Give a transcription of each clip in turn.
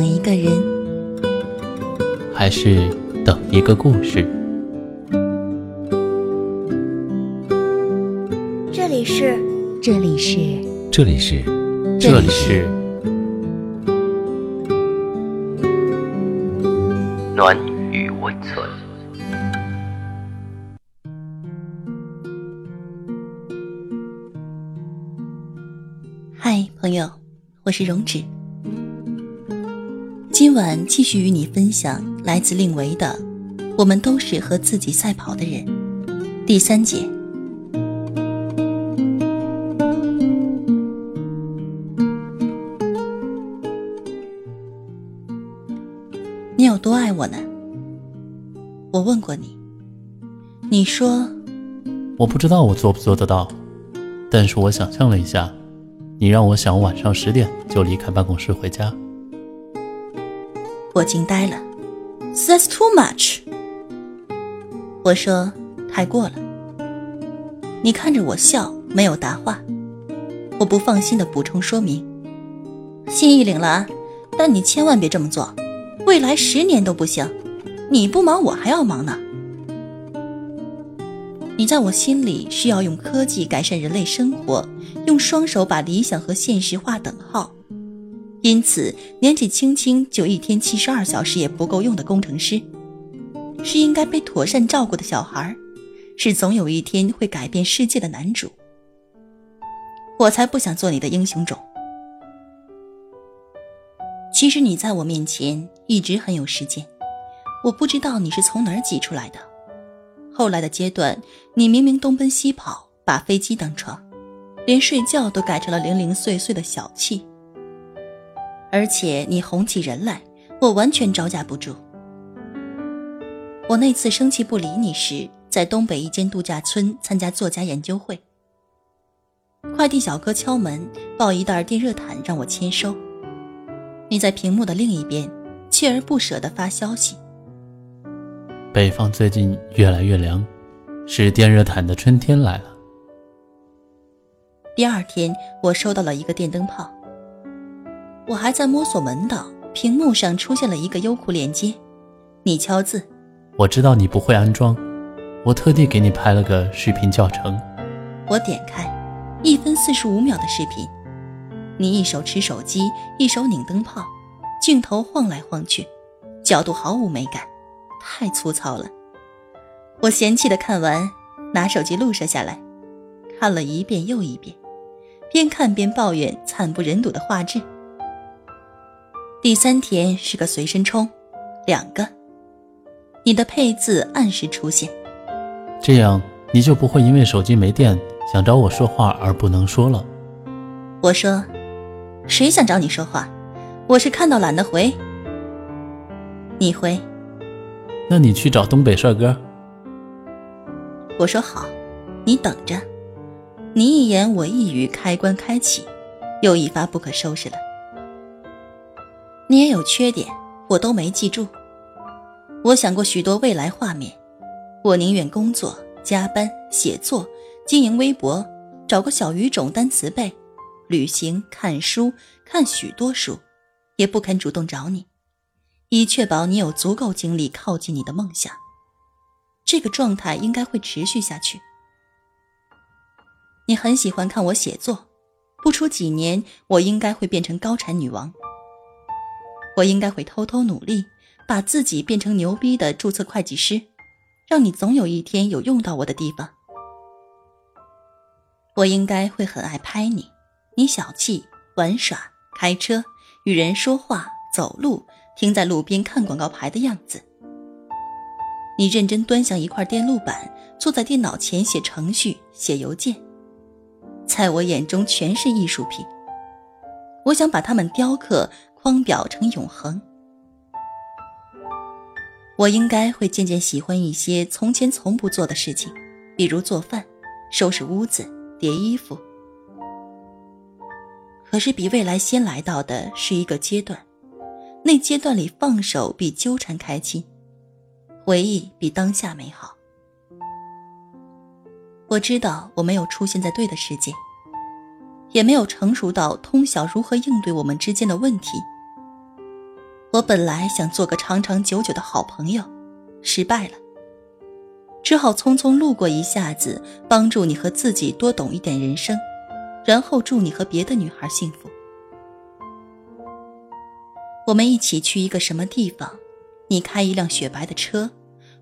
等一个人，还是等一个故事？这里是，这里是，这里是，这里是暖与温存。嗨，朋友，我是荣止。今晚继续与你分享来自令维的《我们都是和自己赛跑的人》第三节。你有多爱我呢？我问过你，你说我不知道我做不做得到，但是我想象了一下，你让我想晚上十点就离开办公室回家。我惊呆了，That's too much。我说太过了。你看着我笑，没有答话。我不放心的补充说明，心意领了啊，但你千万别这么做，未来十年都不行。你不忙，我还要忙呢。你在我心里需要用科技改善人类生活，用双手把理想和现实划等号。因此，年纪轻轻就一天七十二小时也不够用的工程师，是应该被妥善照顾的小孩，是总有一天会改变世界的男主。我才不想做你的英雄种。其实你在我面前一直很有时间，我不知道你是从哪儿挤出来的。后来的阶段，你明明东奔西跑，把飞机当床，连睡觉都改成了零零碎碎的小憩。而且你哄起人来，我完全招架不住。我那次生气不理你时，在东北一间度假村参加作家研究会。快递小哥敲门，抱一袋电热毯让我签收。你在屏幕的另一边，锲而不舍地发消息：北方最近越来越凉，是电热毯的春天来了。第二天，我收到了一个电灯泡。我还在摸索门道，屏幕上出现了一个优酷链接，你敲字。我知道你不会安装，我特地给你拍了个视频教程。我点开，一分四十五秒的视频，你一手持手机，一手拧灯泡，镜头晃来晃去，角度毫无美感，太粗糙了。我嫌弃的看完，拿手机录摄下来，看了一遍又一遍，边看边抱怨惨不忍睹的画质。第三天是个随身充，两个。你的配字按时出现，这样你就不会因为手机没电想找我说话而不能说了。我说，谁想找你说话？我是看到懒得回。你回，那你去找东北帅哥。我说好，你等着。你一言我一语，开关开启，又一发不可收拾了。你也有缺点，我都没记住。我想过许多未来画面，我宁愿工作、加班、写作、经营微博，找个小语种单词背，旅行、看书、看许多书，也不肯主动找你，以确保你有足够精力靠近你的梦想。这个状态应该会持续下去。你很喜欢看我写作，不出几年，我应该会变成高产女王。我应该会偷偷努力，把自己变成牛逼的注册会计师，让你总有一天有用到我的地方。我应该会很爱拍你，你小气、玩耍、开车、与人说话、走路、停在路边看广告牌的样子。你认真端详一块电路板，坐在电脑前写程序、写邮件，在我眼中全是艺术品。我想把它们雕刻。框裱成永恒。我应该会渐渐喜欢一些从前从不做的事情，比如做饭、收拾屋子、叠衣服。可是比未来先来到的是一个阶段，那阶段里放手比纠缠开心，回忆比当下美好。我知道我没有出现在对的世界。也没有成熟到通晓如何应对我们之间的问题。我本来想做个长长久久的好朋友，失败了，只好匆匆路过一下子，帮助你和自己多懂一点人生，然后祝你和别的女孩幸福。我们一起去一个什么地方？你开一辆雪白的车，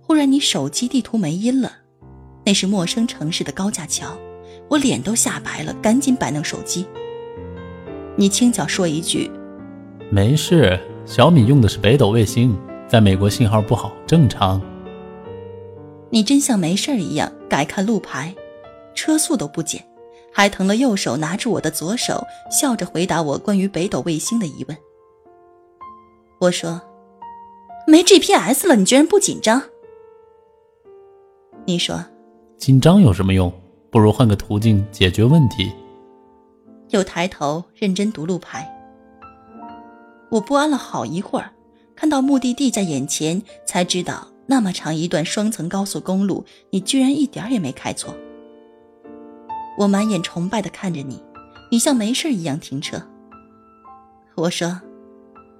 忽然你手机地图没音了，那是陌生城市的高架桥，我脸都吓白了，赶紧摆弄手机。你轻巧说一句：“没事。”小米用的是北斗卫星，在美国信号不好，正常。你真像没事一样改看路牌，车速都不减，还疼了右手拿住我的左手，笑着回答我关于北斗卫星的疑问。我说：“没 GPS 了，你居然不紧张？”你说：“紧张有什么用？不如换个途径解决问题。”又抬头认真读路牌。我不安了好一会儿，看到目的地在眼前，才知道那么长一段双层高速公路，你居然一点也没开错。我满眼崇拜的看着你，你像没事一样停车。我说：“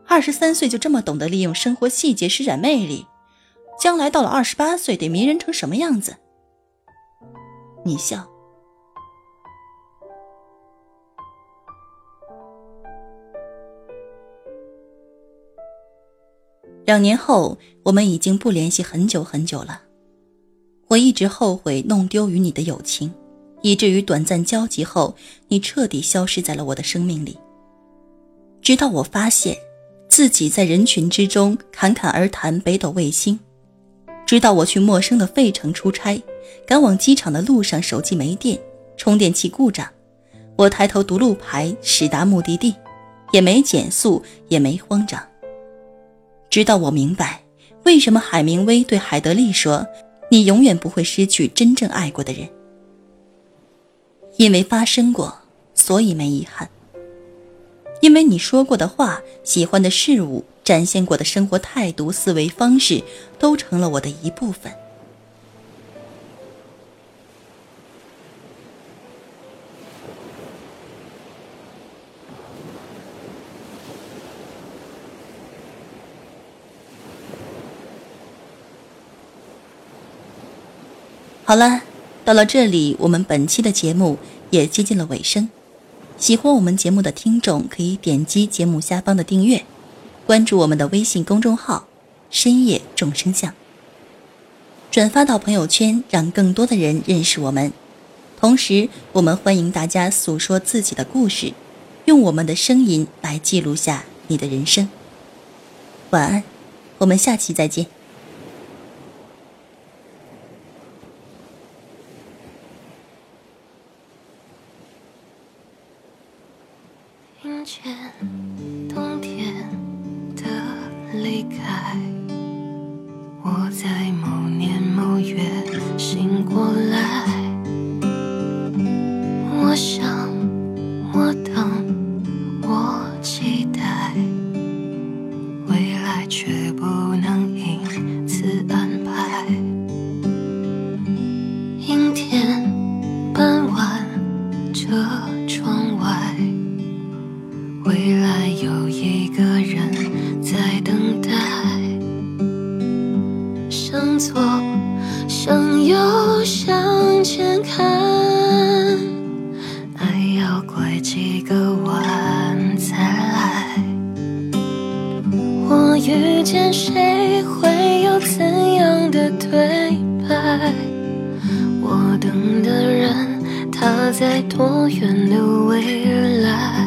二十三岁就这么懂得利用生活细节施展魅力，将来到了二十八岁得迷人成什么样子？”你笑。两年后，我们已经不联系很久很久了。我一直后悔弄丢与你的友情，以至于短暂交集后，你彻底消失在了我的生命里。直到我发现自己在人群之中侃侃而谈北斗卫星，直到我去陌生的费城出差，赶往机场的路上手机没电，充电器故障，我抬头读路牌，驶达目的地，也没减速，也没慌张。直到我明白，为什么海明威对海德利说：“你永远不会失去真正爱过的人，因为发生过，所以没遗憾。因为你说过的话、喜欢的事物、展现过的生活态度、思维方式，都成了我的一部分。”好了，到了这里，我们本期的节目也接近了尾声。喜欢我们节目的听众可以点击节目下方的订阅，关注我们的微信公众号“深夜众生相”，转发到朋友圈，让更多的人认识我们。同时，我们欢迎大家诉说自己的故事，用我们的声音来记录下你的人生。晚安，我们下期再见。未来有一个人在等待，向左，向右，向前看，爱要拐几个弯才来。我遇见谁，会有怎样的对白？我等的人，他在多远的未来？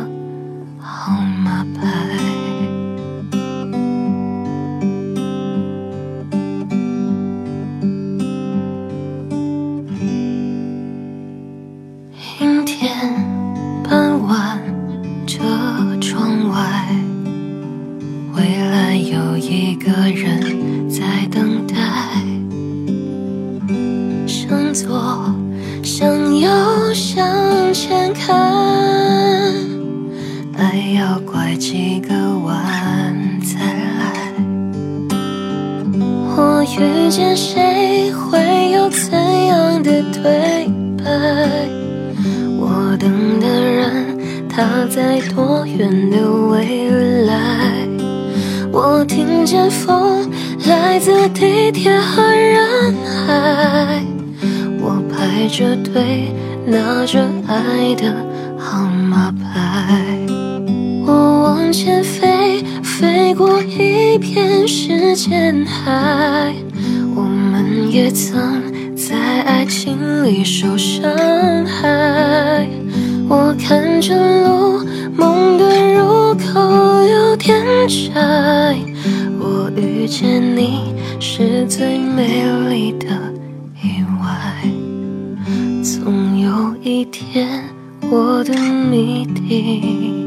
向右向前看，爱要拐几个弯才来。我。遇见谁会有怎样的对白？我等的人他在多远的未来？我听见风来自地铁和人海，排着队拿着爱的号码牌，我往前飞。飞过一片时间海，我们也曾在爱情里受伤害。我看着路，梦的入口有点窄。我遇见你是最美丽的，总有一天我的谜底。